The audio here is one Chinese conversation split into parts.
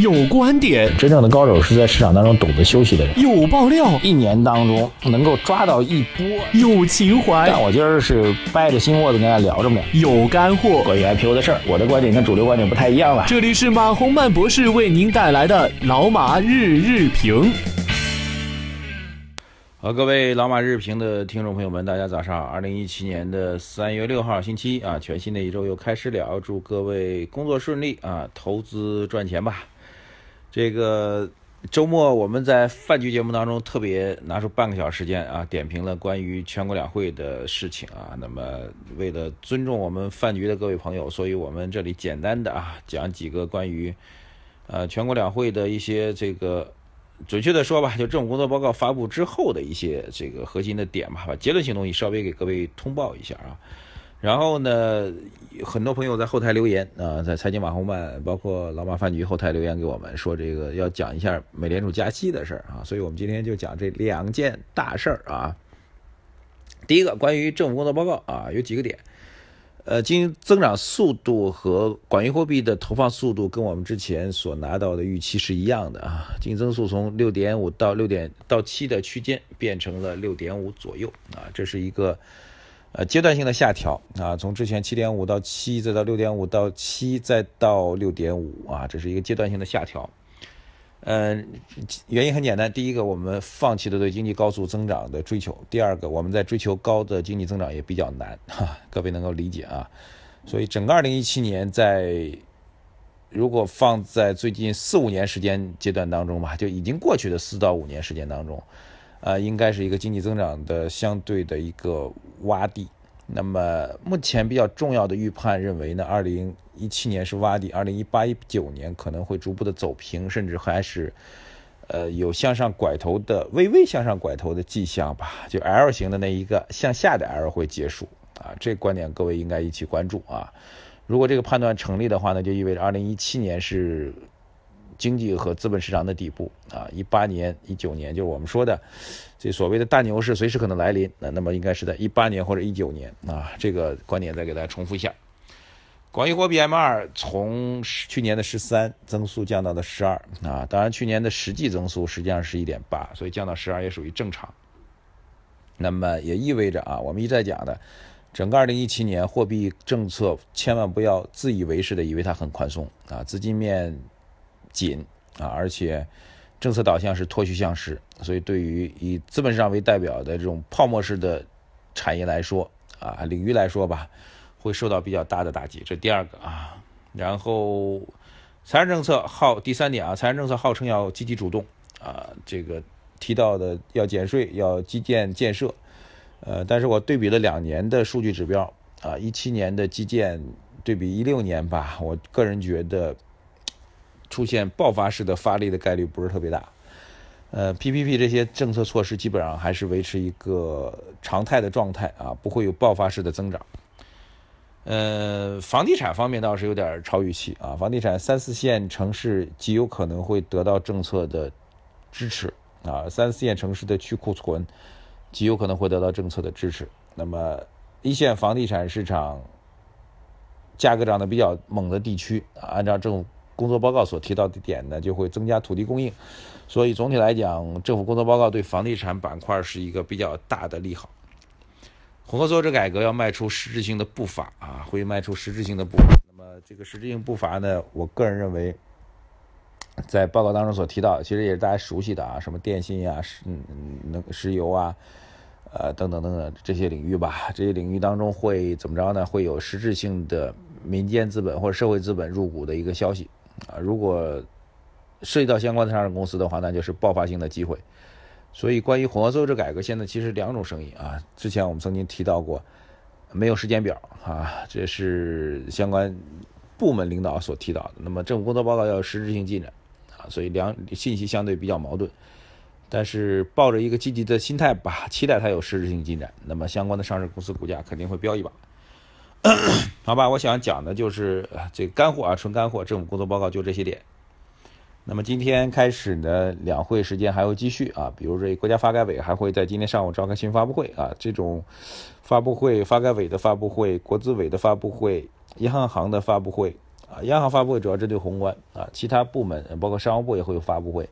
有观点，真正的高手是在市场当中懂得休息的人。有爆料，一年当中能够抓到一波。有情怀，但我今儿是掰着心窝子跟大家聊着呢。有干货，关于 IPO 的事儿，我的观点跟主流观点不太一样了。这里是马洪曼博士为您带来的老马日日评。好，各位老马日评的听众朋友们，大家早上好！二零一七年的三月六号，星期一啊，全新的一周又开始了。祝各位工作顺利啊，投资赚钱吧。这个周末我们在饭局节目当中特别拿出半个小时时间啊，点评了关于全国两会的事情啊。那么为了尊重我们饭局的各位朋友，所以我们这里简单的啊讲几个关于呃全国两会的一些这个。准确的说吧，就政府工作报告发布之后的一些这个核心的点吧，把结论性东西稍微给各位通报一下啊。然后呢，很多朋友在后台留言啊，在财经马红漫，包括老马饭局后台留言给我们说，这个要讲一下美联储加息的事儿啊。所以我们今天就讲这两件大事儿啊。第一个，关于政府工作报告啊，有几个点。呃，经济增长速度和广义货币的投放速度跟我们之前所拿到的预期是一样的啊。经济增速从六点五到六点到七的区间变成了六点五左右啊，这是一个呃阶段性的下调啊，从之前七点五到七，再到六点五到七，再到六点五啊，这是一个阶段性的下调。嗯，原因很简单，第一个，我们放弃了对经济高速增长的追求；第二个，我们在追求高的经济增长也比较难，哈，各位能够理解啊。所以，整个2017年在如果放在最近四五年时间阶段当中吧，就已经过去的四到五年时间当中，呃，应该是一个经济增长的相对的一个洼地。那么目前比较重要的预判认为呢，二零一七年是洼地，二零一八一九年可能会逐步的走平，甚至还是，呃，有向上拐头的微微向上拐头的迹象吧。就 L 型的那一个向下的 L 会结束啊，这观点各位应该一起关注啊。如果这个判断成立的话呢，就意味着二零一七年是。经济和资本市场的底部啊，一八年、一九年就是我们说的这所谓的大牛市，随时可能来临。那那么应该是在一八年或者一九年啊，这个观点再给大家重复一下。广义货币 M2 从去年的十三增速降到了十二啊，当然去年的实际增速实际上是一点八，所以降到十二也属于正常。那么也意味着啊，我们一再讲的，整个二零一七年货币政策千万不要自以为是的以为它很宽松啊，资金面。紧啊，而且政策导向是脱虚向实，所以对于以资本市场为代表的这种泡沫式的产业来说啊，领域来说吧，会受到比较大的打击。这第二个啊，然后财政政策号第三点啊，财政政策号称要积极主动啊，这个提到的要减税、要基建建设，呃，但是我对比了两年的数据指标啊，一七年的基建对比一六年吧，我个人觉得。出现爆发式的发力的概率不是特别大，呃，PPP 这些政策措施基本上还是维持一个常态的状态啊，不会有爆发式的增长。呃，房地产方面倒是有点超预期啊，房地产三四线城市极有可能会得到政策的支持啊，三四线城市的去库存极有可能会得到政策的支持。那么一线房地产市场价格涨得比较猛的地区，按照政府。工作报告所提到的点呢，就会增加土地供应，所以总体来讲，政府工作报告对房地产板块是一个比较大的利好。混合所有制改革要迈出实质性的步伐啊，会迈出实质性的步伐。那么这个实质性步伐呢，我个人认为，在报告当中所提到，其实也是大家熟悉的啊，什么电信啊、石能石油啊，呃等等等等这些领域吧。这些领域当中会怎么着呢？会有实质性的民间资本或者社会资本入股的一个消息。啊，如果涉及到相关的上市公司的话，那就是爆发性的机会。所以，关于混合所有制改革，现在其实两种声音啊。之前我们曾经提到过，没有时间表啊，这是相关部门领导所提到的。那么，政府工作报告要有实质性进展啊，所以两信息相对比较矛盾。但是，抱着一个积极的心态吧，期待它有实质性进展，那么相关的上市公司股价肯定会飙一把。好吧，我想讲的就是这干货啊，纯干货。政府工作报告就这些点。那么今天开始呢，两会时间还会继续啊，比如这国家发改委还会在今天上午召开新发布会啊，这种发布会，发改委的发布会，国资委的发布会，银行行的发布会啊，央行发布会主要针对宏观啊，其他部门包括商务部也会有发布会，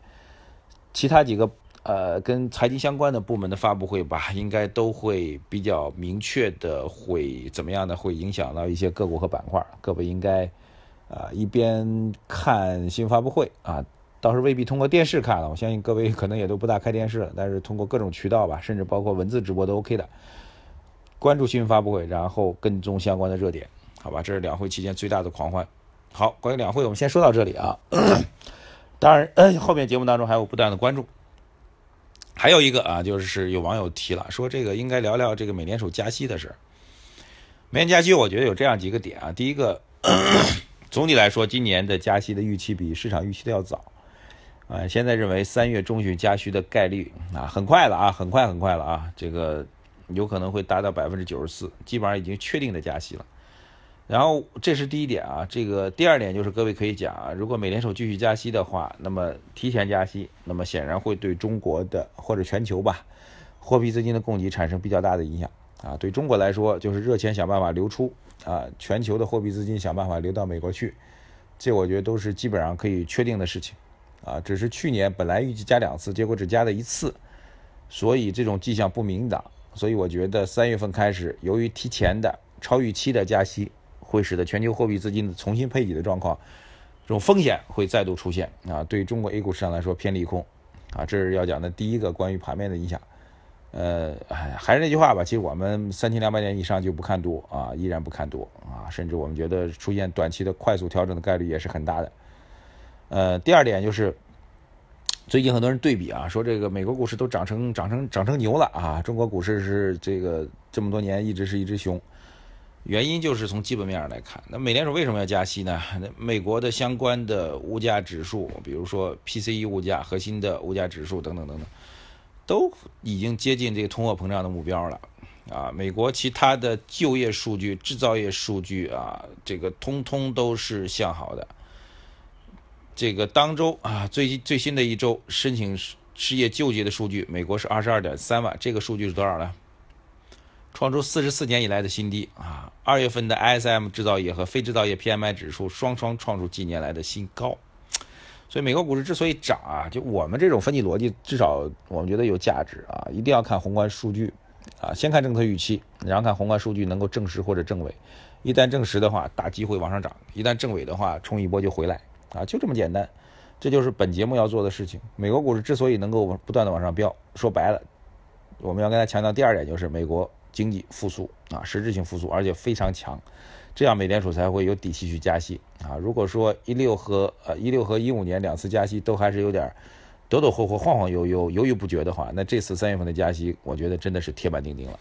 其他几个呃跟财经相关的部门的发布会吧，应该都会比较明确的会怎么样呢？会影响到一些个股和板块，各位应该啊一边看新闻发布会啊，倒是未必通过电视看了，我相信各位可能也都不大开电视了，但是通过各种渠道吧，甚至包括文字直播都 OK 的，关注新闻发布会，然后跟踪相关的热点，好吧？这是两会期间最大的狂欢。好，关于两会，我们先说到这里啊。当然，后面节目当中还有不断的关注。还有一个啊，就是有网友提了，说这个应该聊聊这个美联储加息的事。美联加息，我觉得有这样几个点啊。第一个，总体来说，今年的加息的预期比市场预期的要早啊。现在认为三月中旬加息的概率啊，很快了啊，很快很快了啊，这个有可能会达到百分之九十四，基本上已经确定的加息了。然后这是第一点啊，这个第二点就是各位可以讲啊，如果美联储继续加息的话，那么提前加息，那么显然会对中国的或者全球吧，货币资金的供给产生比较大的影响啊。对中国来说，就是热钱想办法流出啊，全球的货币资金想办法流到美国去，这我觉得都是基本上可以确定的事情啊。只是去年本来预计加两次，结果只加了一次，所以这种迹象不明朗，所以我觉得三月份开始，由于提前的超预期的加息。会使得全球货币资金的重新配给的状况，这种风险会再度出现啊！对中国 A 股市场来说偏利空啊，这是要讲的第一个关于盘面的影响。呃，还是那句话吧，其实我们三千两百点以上就不看多啊，依然不看多啊，甚至我们觉得出现短期的快速调整的概率也是很大的。呃，第二点就是最近很多人对比啊，说这个美国股市都涨成涨成涨成牛了啊，中国股市是这个这么多年一直是一只熊。原因就是从基本面上来看，那美联储为什么要加息呢？那美国的相关的物价指数，比如说 PCE 物价、核心的物价指数等等等等，都已经接近这个通货膨胀的目标了。啊，美国其他的就业数据、制造业数据啊，这个通通都是向好的。这个当周啊，最最新的一周申请失业救济的数据，美国是二十二点三万，这个数据是多少呢？创出四十四年以来的新低啊！二月份的 ISM 制造业和非制造业 PMI 指数双双创出近年来的新高，所以美国股市之所以涨啊，就我们这种分析逻辑，至少我们觉得有价值啊！一定要看宏观数据啊，先看政策预期，然后看宏观数据能够证实或者证伪。一旦证实的话，大机会往上涨；一旦证伪的话，冲一波就回来啊，就这么简单。这就是本节目要做的事情。美国股市之所以能够不断的往上飙，说白了，我们要跟他强调第二点，就是美国。经济复苏啊，实质性复苏，而且非常强，这样美联储才会有底气去加息啊。如果说一六和呃一六和一五年两次加息都还是有点抖抖霍霍、晃晃悠悠、犹豫不决的话，那这次三月份的加息，我觉得真的是铁板钉钉了，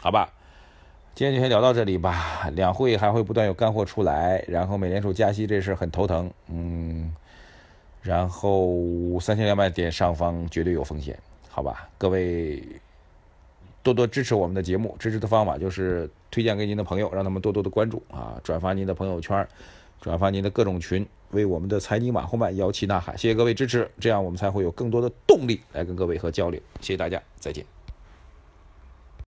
好吧？今天就先聊到这里吧。两会还会不断有干货出来，然后美联储加息这事很头疼，嗯，然后三千两百点上方绝对有风险，好吧？各位。多多支持我们的节目，支持的方法就是推荐给您的朋友，让他们多多的关注啊，转发您的朋友圈，转发您的各种群，为我们的财经马后曼摇旗呐喊。谢谢各位支持，这样我们才会有更多的动力来跟各位和交流。谢谢大家，再见。